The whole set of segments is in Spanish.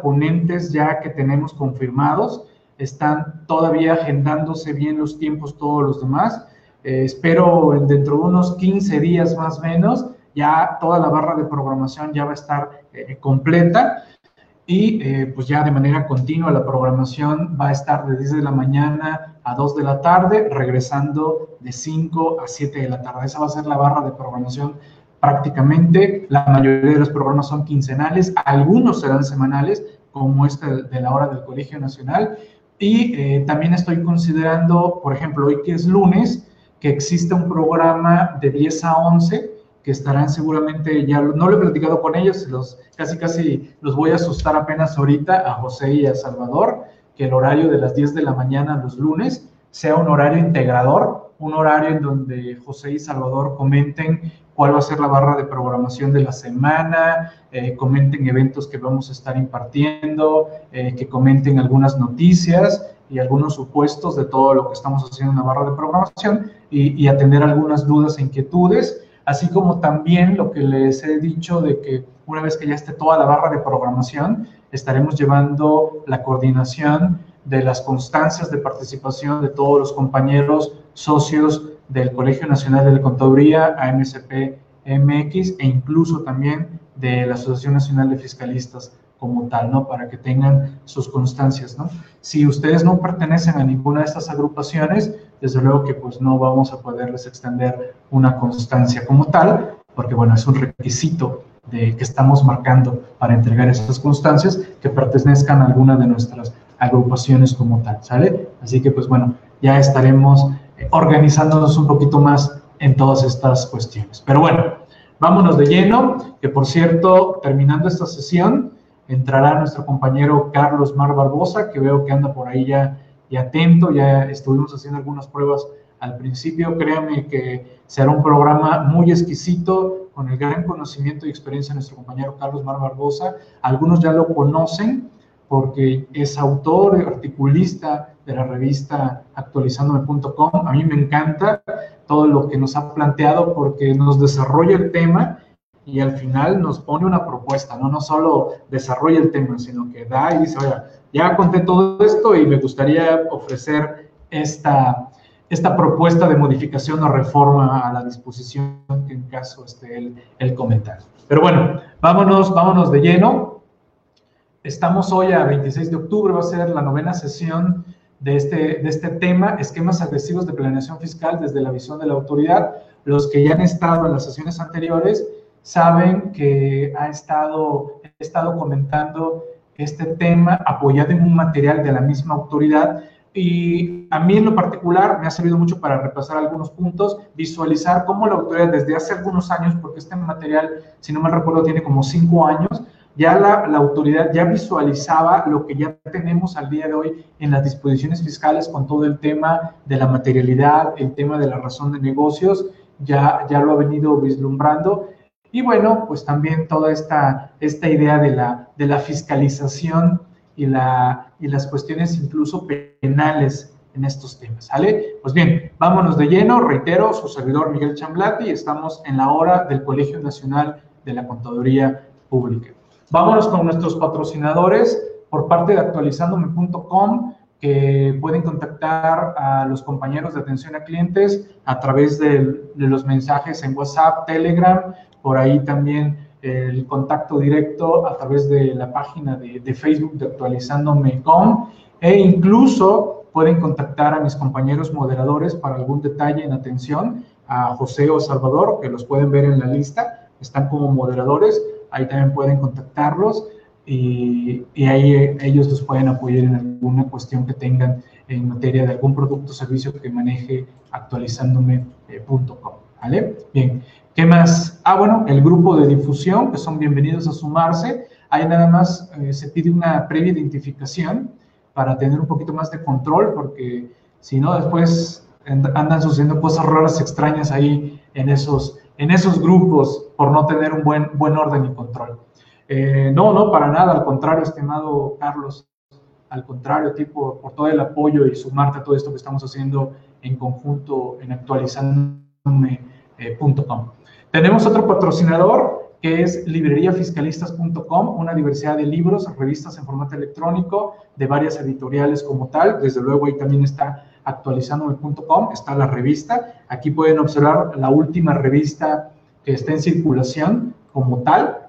ponentes ya que tenemos confirmados. Están todavía agendándose bien los tiempos todos los demás. Eh, espero dentro de unos 15 días más o menos, ya toda la barra de programación ya va a estar eh, completa y eh, pues ya de manera continua la programación va a estar de 10 de la mañana a 2 de la tarde, regresando de 5 a 7 de la tarde. Esa va a ser la barra de programación prácticamente. La mayoría de los programas son quincenales, algunos serán semanales, como este de la hora del Colegio Nacional. Y eh, también estoy considerando, por ejemplo, hoy que es lunes, que existe un programa de 10 a 11 que estarán seguramente, ya no lo he platicado con ellos, los, casi casi los voy a asustar apenas ahorita a José y a Salvador, que el horario de las 10 de la mañana los lunes sea un horario integrador, un horario en donde José y Salvador comenten cuál va a ser la barra de programación de la semana, eh, comenten eventos que vamos a estar impartiendo, eh, que comenten algunas noticias y algunos supuestos de todo lo que estamos haciendo en la barra de programación y, y atender algunas dudas e inquietudes, así como también lo que les he dicho de que una vez que ya esté toda la barra de programación, estaremos llevando la coordinación de las constancias de participación de todos los compañeros socios del Colegio Nacional de Contaduría, AMSP MX, e incluso también de la Asociación Nacional de Fiscalistas como tal, ¿no? Para que tengan sus constancias, ¿no? Si ustedes no pertenecen a ninguna de estas agrupaciones, desde luego que pues no vamos a poderles extender una constancia como tal, porque bueno, es un requisito de, que estamos marcando para entregar estas constancias que pertenezcan a alguna de nuestras agrupaciones como tal, ¿sale? Así que pues bueno, ya estaremos organizándonos un poquito más en todas estas cuestiones. Pero bueno, vámonos de lleno, que por cierto, terminando esta sesión, entrará nuestro compañero Carlos Mar Barbosa, que veo que anda por ahí ya, y atento, ya estuvimos haciendo algunas pruebas al principio, créanme que será un programa muy exquisito, con el gran conocimiento y experiencia de nuestro compañero Carlos Mar Barbosa. Algunos ya lo conocen porque es autor, articulista de la revista actualizandome.com. A mí me encanta todo lo que nos ha planteado porque nos desarrolla el tema y al final nos pone una propuesta, no, no solo desarrolla el tema, sino que da y dice, oiga, ya conté todo esto y me gustaría ofrecer esta, esta propuesta de modificación o reforma a la disposición que en caso esté el, el comentario. Pero bueno, vámonos, vámonos de lleno. Estamos hoy a 26 de octubre, va a ser la novena sesión de este, de este tema, esquemas agresivos de planeación fiscal desde la visión de la autoridad. Los que ya han estado en las sesiones anteriores saben que ha estado, he estado comentando este tema apoyado en un material de la misma autoridad y a mí en lo particular me ha servido mucho para repasar algunos puntos, visualizar cómo la autoridad desde hace algunos años, porque este material, si no me recuerdo, tiene como cinco años, ya la, la, autoridad ya visualizaba lo que ya tenemos al día de hoy en las disposiciones fiscales con todo el tema de la materialidad, el tema de la razón de negocios, ya, ya lo ha venido vislumbrando. Y bueno, pues también toda esta, esta idea de la, de la fiscalización y, la, y las cuestiones incluso penales en estos temas, ¿sale? Pues bien, vámonos de lleno, reitero, su servidor Miguel Chamblati, estamos en la hora del Colegio Nacional de la Contaduría Pública. Vámonos con nuestros patrocinadores. Por parte de actualizandome.com que pueden contactar a los compañeros de atención a clientes a través de, los mensajes en WhatsApp, Telegram, por ahí también el contacto directo a través de la página de, de Facebook de actualizandome.com e incluso pueden contactar a mis compañeros moderadores para algún detalle en atención, a José o Salvador, que los pueden ver en la lista, están como moderadores, ahí también pueden contactarlos y, y, ahí ellos los pueden apoyar en alguna cuestión que tengan en materia de algún producto o servicio que maneje actualizandome.com. ¿Vale? Bien, ¿qué más? Ah, bueno, el grupo de difusión, que son bienvenidos a sumarse. Ahí nada más eh, se pide una previa identificación para tener un poquito más de control, porque si no, después andan sucediendo cosas raras, extrañas ahí en esos, en esos grupos por no tener un buen, buen orden y control. Eh, no, no, para nada, al contrario, estimado Carlos, al contrario, tipo, por todo el apoyo y sumarte a todo esto que estamos haciendo en conjunto en actualizandome.com. Tenemos otro patrocinador que es libreriafiscalistas.com, una diversidad de libros, revistas en formato electrónico, de varias editoriales como tal. Desde luego ahí también está actualizandome.com, está la revista. Aquí pueden observar la última revista que está en circulación como tal.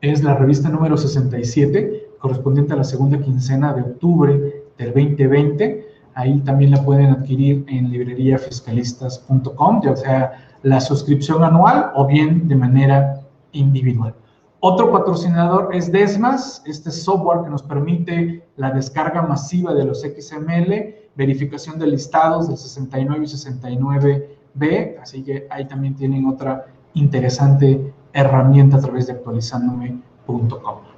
Es la revista número 67, correspondiente a la segunda quincena de octubre del 2020. Ahí también la pueden adquirir en libreriafiscalistas.com, ya sea la suscripción anual o bien de manera individual. Otro patrocinador es Desmas, este software que nos permite la descarga masiva de los XML, verificación de listados del 69 y 69B, así que ahí también tienen otra interesante herramienta a través de actualizandome.com.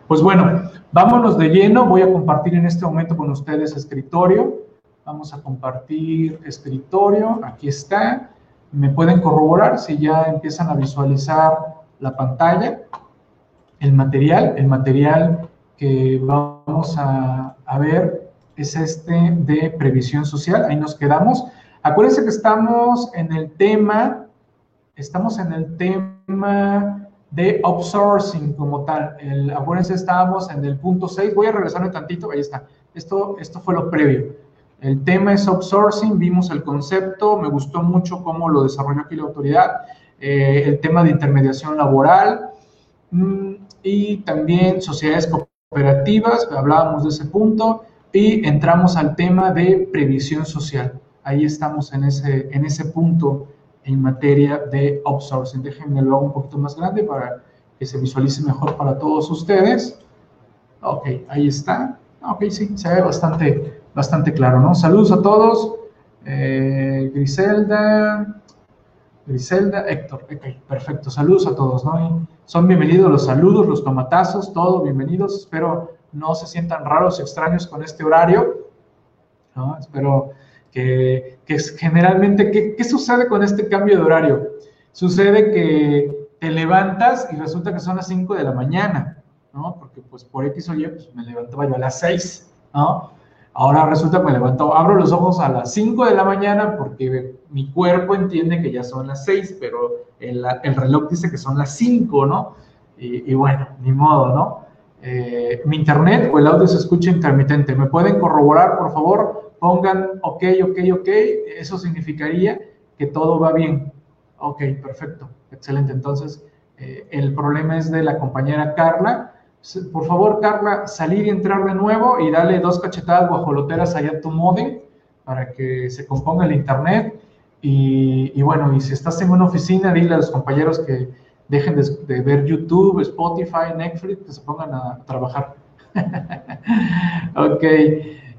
Pues bueno, vámonos de lleno, voy a compartir en este momento con ustedes escritorio, vamos a compartir escritorio, aquí está, me pueden corroborar si ya empiezan a visualizar la pantalla el material. El material que vamos a, ver es este de previsión social. Ahí nos quedamos. Acuérdense que estamos en el tema, estamos en el tema de outsourcing como tal. El, acuérdense, estábamos en el punto 6. Voy a regresarme tantito. Ahí está. Esto, esto fue lo previo. El tema es outsourcing, vimos el concepto, me gustó mucho cómo lo desarrolló aquí la autoridad. Eh, el tema de intermediación laboral, y también sociedades cooperativas, hablábamos de ese punto, y entramos al tema de previsión social. Ahí estamos en ese, en ese punto en materia de outsourcing. Déjenme lo hago un poquito más grande para que se visualice mejor para todos ustedes. Ok, ahí está. Ok, sí, se ve bastante, bastante claro, ¿no? Saludos a todos. Eh, Griselda, Griselda, Héctor. Ok, perfecto. Saludos a todos, ¿no? Son bienvenidos los saludos, los tomatazos, todo bienvenidos. Espero no se sientan raros, extraños con este horario. ¿no? Espero que, que generalmente, ¿qué, ¿qué, sucede con este cambio de horario? Sucede que te levantas y resulta que son las 5 de la mañana, ¿no? Porque pues por X o Y, pues me levantaba yo a las 6, ¿no? Ahora resulta que me levanto, abro los ojos a las 5 de la mañana porque mi cuerpo entiende que ya son las 6, pero el, reloj dice que son las 5, ¿no? Y, bueno, ni modo, ¿no? Eh, mi internet o el audio se escucha intermitente. ¿Me pueden corroborar, por favor? Pongan ok, ok, ok. Eso significaría que todo va bien. Ok, perfecto. Excelente. Entonces, eh, el problema es de la compañera Carla por favor, Carla, salir y entrar de nuevo y darle dos cachetadas guajoloteras allá a tu modem para que se componga el internet. Y, bueno, y si estás en una oficina, dile a los compañeros que dejen de, ver YouTube, Spotify, Netflix, que se pongan a trabajar. ok,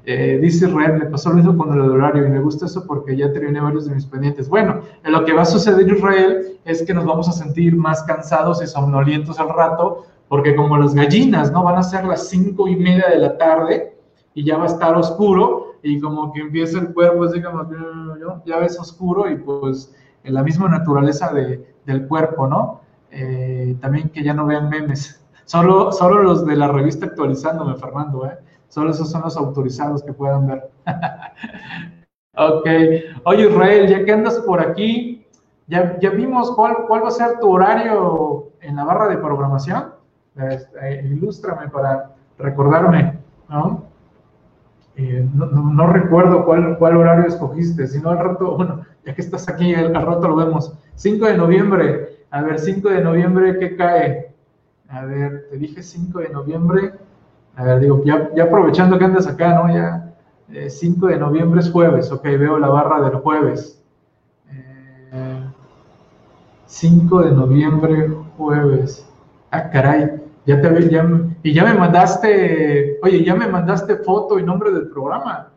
eh, dice Israel, me pasó lo mismo con el horario y me gusta eso porque ya terminé varios de mis pendientes. Bueno, lo que va a suceder, Israel, es que nos vamos a sentir más cansados y somnolientos al rato porque como las gallinas, ¿no? Van a ser las cinco y media de la tarde y ya va a estar oscuro y como que empieza el cuerpo así como, ya ves oscuro y pues en la misma naturaleza de, del cuerpo, ¿no? Eh, también que ya no vean memes. Solo, solo los de la revista actualizándome, Fernando, ¿eh? Solo esos son los autorizados que puedan ver. ok. Oye, Israel, ya que andas por aquí, ya, ya vimos cuál, cuál va a ser tu horario en la barra de programación. Este, ilústrame para recordarme, ¿no? Eh, no, recuerdo cuál, cuál horario escogiste, si no al rato, bueno, ya que estás aquí, al, rato lo vemos. 5 de noviembre, a ver, 5 de noviembre, ¿qué cae? A ver, te dije 5 de noviembre, a ver, digo, ya, ya aprovechando que andas acá, ¿no? Ya, 5 eh, de noviembre es jueves, ok, veo la barra del jueves. 5 eh, de noviembre, jueves. Ah, caray, ya te ya, y ya me mandaste, oye, ya me mandaste foto y nombre del programa.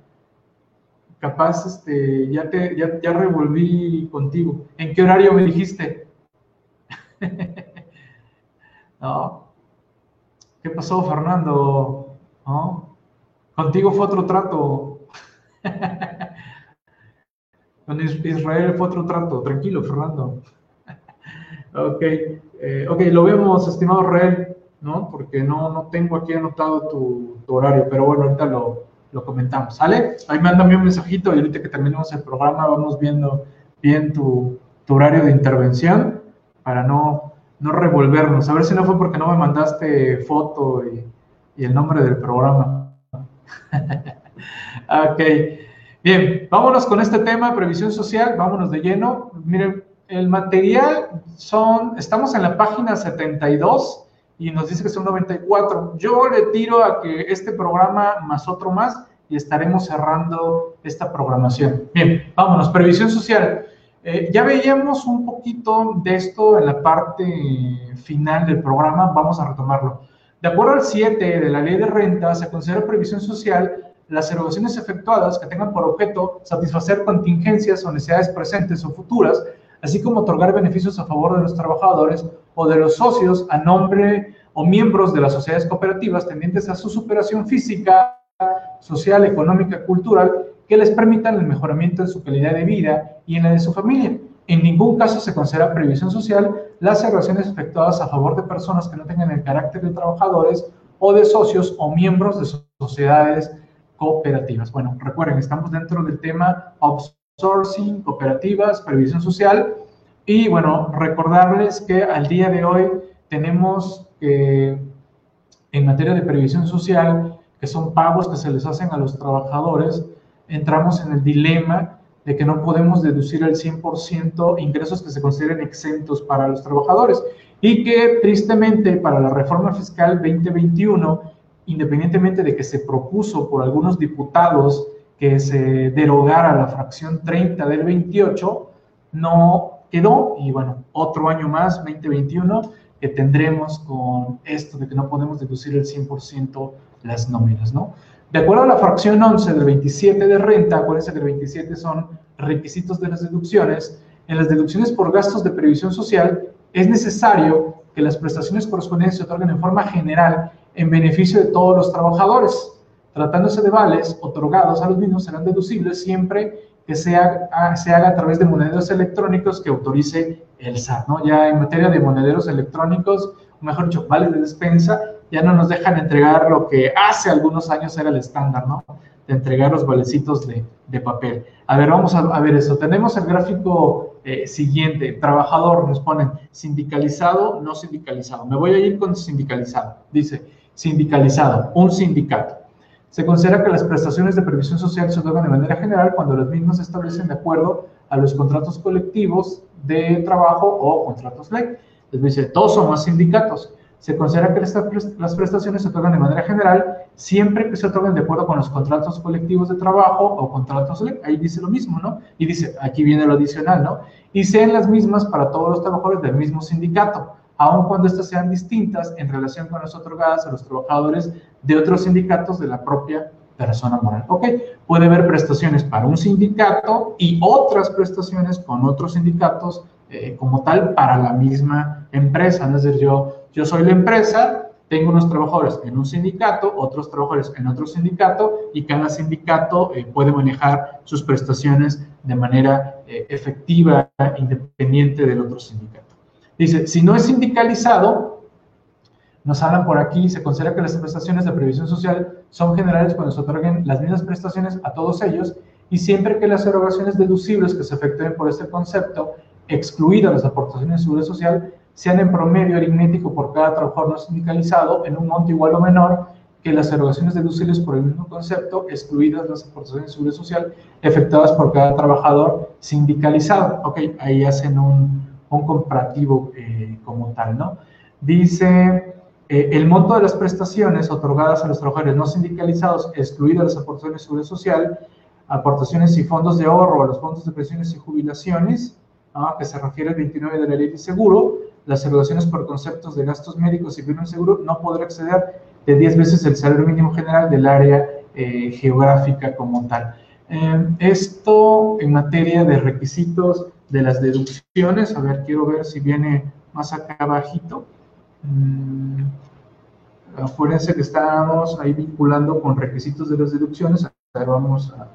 Capaz, este, ya te, ya, ya revolví contigo. ¿En qué horario me dijiste? no. ¿Qué pasó, Fernando? ¿No? Contigo fue otro trato. Con Israel fue otro trato. Tranquilo, Fernando. ok. Eh, ok, lo vemos, estimado Rey, ¿no? Porque no, no tengo aquí anotado tu, horario, pero bueno, ahorita lo, lo, comentamos, ¿sale? Ahí mándame un mensajito y ahorita que terminemos el programa vamos viendo bien tu, horario de intervención para no, no revolvernos. A ver si no fue porque no me mandaste foto y, y el nombre del programa. ok. Bien, vámonos con este tema, previsión social, vámonos de lleno. Miren, el material son, estamos en la página 72 y nos dice que son 94. Yo le tiro a que este programa más otro más y estaremos cerrando esta programación. Bien, vámonos, previsión social. Eh, ya veíamos un poquito de esto en la parte final del programa, vamos a retomarlo. De acuerdo al 7 de la ley de renta, se considera previsión social las erogaciones efectuadas que tengan por objeto satisfacer contingencias o necesidades presentes o futuras, así como otorgar beneficios a favor de los trabajadores o de los socios a nombre o miembros de las sociedades cooperativas tendientes a su superación física, social, económica, cultural, que les permitan el mejoramiento de su calidad de vida y en la de su familia. En ningún caso se considera previsión social las erogaciones efectuadas a favor de personas que no tengan el carácter de trabajadores o de socios o miembros de sociedades cooperativas. Bueno, recuerden, estamos dentro del tema outsourcing, cooperativas, previsión social. Y bueno, recordarles que al día de hoy tenemos que, en materia de previsión social, que son pagos que se les hacen a los trabajadores, entramos en el dilema de que no podemos deducir el 100% ingresos que se consideren exentos para los trabajadores. Y que tristemente para la reforma fiscal 2021 independientemente de que se propuso por algunos diputados que se derogara la fracción 30 del 28, no quedó y bueno, otro año más, 2021, que tendremos con esto de que no podemos deducir el 100% las nóminas, ¿no? De acuerdo a la fracción 11 del 27 de renta, acuérdense que el 27 son requisitos de las deducciones, en las deducciones por gastos de previsión social es necesario que las prestaciones correspondientes se otorguen en forma general en beneficio de todos los trabajadores. Tratándose de vales otorgados a los mismos serán deducibles siempre que se haga, se haga a través de monederos electrónicos que autorice el SAT. ¿no? Ya en materia de monederos electrónicos, mejor dicho, vales de despensa, ya no nos dejan entregar lo que hace algunos años era el estándar, ¿no? De entregar los valecitos de, de papel. A ver, vamos a, ver eso. Tenemos el gráfico eh, siguiente. Trabajador, nos ponen sindicalizado, no sindicalizado. Me voy a ir con sindicalizado. Dice, Sindicalizado, un sindicato. Se considera que las prestaciones de previsión social se otorgan de manera general cuando las mismas se establecen de acuerdo a los contratos colectivos de trabajo o contratos ley. Es decir, todos somos sindicatos. Se considera que las prestaciones se otorgan de manera general siempre que se otorguen de acuerdo con los contratos colectivos de trabajo o contratos ley. Ahí dice lo mismo, ¿no? Y dice, aquí viene lo adicional, ¿no? Y sean las mismas para todos los trabajadores del mismo sindicato aun cuando estas sean distintas en relación con las otorgadas a los trabajadores de otros sindicatos de la propia persona moral. Ok, puede haber prestaciones para un sindicato y otras prestaciones con otros sindicatos eh, como tal para la misma empresa. Es decir, yo, yo soy la empresa, tengo unos trabajadores en un sindicato, otros trabajadores en otro sindicato y cada sindicato eh, puede manejar sus prestaciones de manera eh, efectiva, independiente del otro sindicato. Dice, si no es sindicalizado, nos hablan por aquí, se considera que las prestaciones de previsión social son generales cuando se otorguen las mismas prestaciones a todos ellos y siempre que las erogaciones deducibles que se efectúen por este concepto, excluidas las aportaciones de seguridad social, sean en promedio aritmético por cada trabajador no sindicalizado en un monto igual o menor que las erogaciones deducibles por el mismo concepto, excluidas las aportaciones de seguridad social efectuadas por cada trabajador sindicalizado. Ok, ahí hacen un, un comparativo eh, como tal, ¿no? Dice, eh, el monto de las prestaciones otorgadas a los trabajadores no sindicalizados, excluidas las aportaciones de seguridad social, aportaciones y fondos de ahorro a los fondos de pensiones y jubilaciones, que se refiere al 29 de la ley de seguro, las erogaciones por conceptos de gastos médicos y bienes seguro no podrá exceder de 10 veces el salario mínimo general del área eh, geográfica como tal. esto en materia de requisitos de las deducciones. A ver, quiero ver si viene más acá abajito. Mm, acuérdense que estábamos ahí vinculando con requisitos de las deducciones. A ver, vamos a,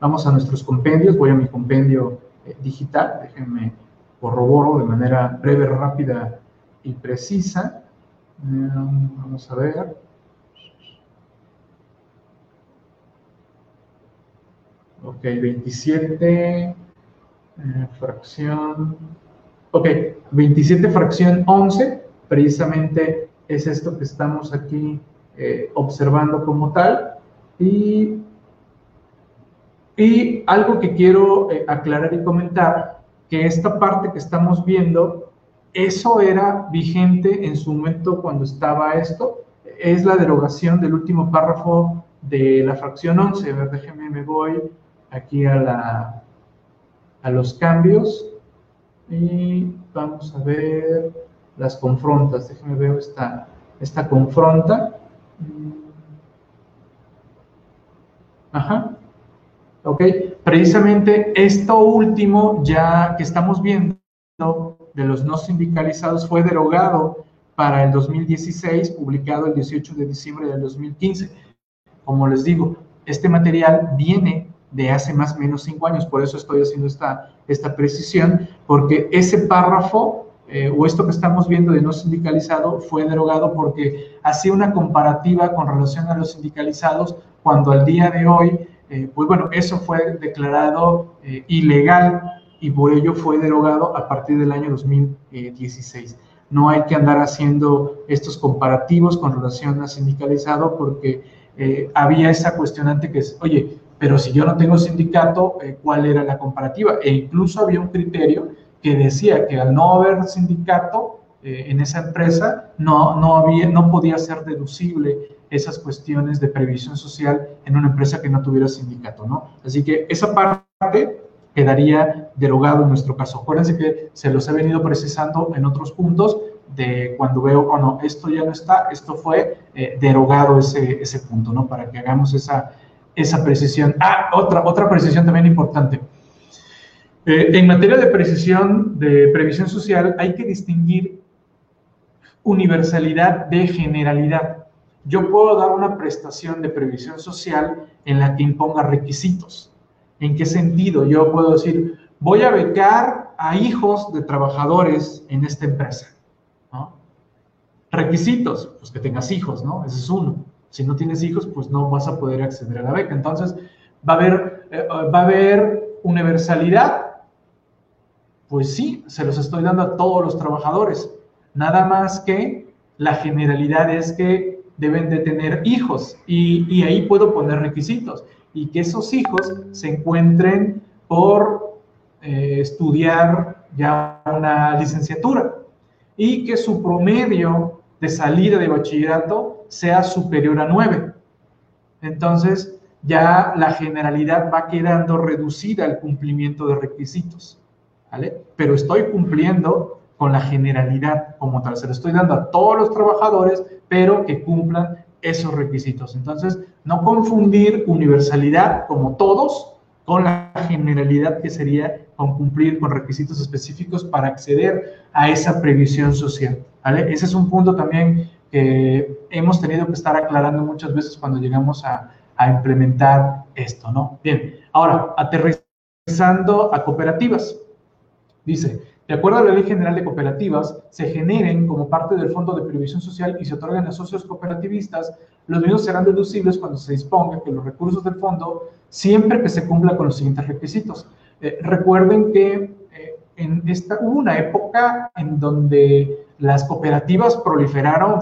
vamos a nuestros compendios. Voy a mi compendio eh, digital. Déjenme corroboro de manera breve, rápida y precisa. Mm, vamos a ver. Ok, 27 eh, fracción Ok, 27 fracción 11, precisamente es esto que estamos aquí eh, observando como tal. Y, y algo que quiero eh, aclarar y comentar, que esta parte que estamos viendo, eso era vigente en su momento cuando estaba esto, es la derogación del último párrafo de la fracción 11. A ver, déjenme, me voy aquí a, la, a los cambios y vamos a ver las confrontas. Déjenme ver esta, esta confronta. Ajá. Ok, precisamente esto último ya que estamos viendo de los no sindicalizados fue derogado para el 2016, publicado el 18 de diciembre del 2015. Como les digo, este material viene de hace más o menos cinco años, por eso estoy haciendo esta, esta precisión, porque ese párrafo eh, o esto que estamos viendo de no sindicalizado fue derogado porque hacía una comparativa con relación a los sindicalizados cuando al día de hoy, eh, pues bueno, eso fue declarado eh, ilegal y por ello fue derogado a partir del año 2016. No hay que andar haciendo estos comparativos con relación a sindicalizado porque había esa cuestionante que es, oye, pero si yo no tengo sindicato, eh, ¿cuál era la comparativa? E incluso había un criterio que decía que al no haber sindicato eh, en esa empresa, no, no, había, no podía ser deducible esas cuestiones de previsión social en una empresa que no tuviera sindicato, ¿no? Así que esa parte quedaría derogado en nuestro caso. Acuérdense que se los he venido precisando en otros puntos de cuando veo, oh no, esto ya no está, esto fue eh, derogado ese, ese punto, ¿no? Para que hagamos esa, esa precisión. Ah, otra, otra precisión también importante. Eh, en materia de precisión de previsión social hay que distinguir universalidad de generalidad. Yo puedo dar una prestación de previsión social en la que imponga requisitos. ¿En qué sentido? Yo puedo decir, voy a becar a hijos de trabajadores en esta empresa. Requisitos, pues que tengas hijos, ¿no? Ese es uno. Si no tienes hijos, pues no vas a poder acceder a la beca. Entonces, ¿va a haber, eh, ¿va a haber universalidad? Pues sí, se los estoy dando a todos los trabajadores. Nada más que la generalidad es que deben de tener hijos y, ahí puedo poner requisitos y que esos hijos se encuentren por eh, estudiar ya una licenciatura y que su promedio de salida de bachillerato sea superior a 9. Entonces, ya la generalidad va quedando reducida al cumplimiento de requisitos, ¿vale? Pero estoy cumpliendo con la generalidad como tal, se lo estoy dando a todos los trabajadores, pero que cumplan esos requisitos. Entonces, no confundir universalidad como todos con la generalidad que sería con cumplir con requisitos específicos para acceder a esa previsión social. ¿vale? Ese es un punto también que hemos tenido que estar aclarando muchas veces cuando llegamos a, a implementar esto, ¿no? Bien, ahora, aterrizando a cooperativas. Dice, de acuerdo a la Ley General de Cooperativas, se generen como parte del Fondo de Previsión Social y se otorgan a socios cooperativistas, los mismos serán deducibles cuando se disponga que los recursos del fondo, siempre que se cumpla con los siguientes requisitos. Eh, recuerden que eh, en esta, hubo una época en donde las cooperativas proliferaron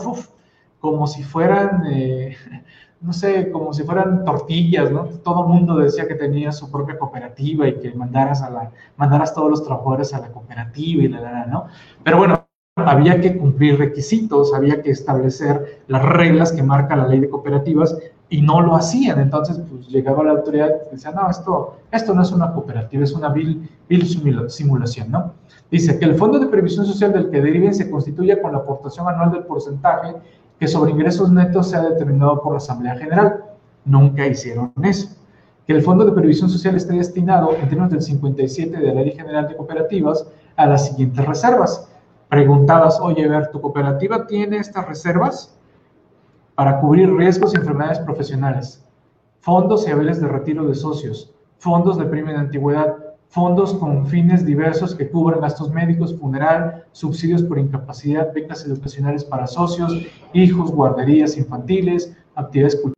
como si fueran, eh, no sé, como si fueran tortillas, ¿no? Todo el mundo decía que tenía su propia cooperativa y que mandaras a la, mandaras todos los trabajadores a la cooperativa y la, la, ¿no? Pero bueno, había que cumplir requisitos, había que establecer las reglas que marca la ley de cooperativas y no lo hacían. Entonces, pues llegaba la autoridad y decía, no, esto, esto no es una cooperativa, es una vil, simulación, ¿no? Dice que el fondo de previsión social del que deriven se constituya con la aportación anual del porcentaje que sobre ingresos netos sea determinado por la Asamblea General. Nunca hicieron eso. Que el Fondo de Previsión Social esté destinado, en términos del 57 de la Ley General de Cooperativas, a las siguientes reservas. Preguntabas, oye, ver, ¿tu cooperativa tiene estas reservas? Para cubrir riesgos y enfermedades profesionales, fondos y haberes de retiro de socios, fondos de premio de antigüedad, fondos con fines diversos que cubran gastos médicos, funeral, subsidios por incapacidad, becas educacionales para socios, hijos, guarderías infantiles, actividades culturales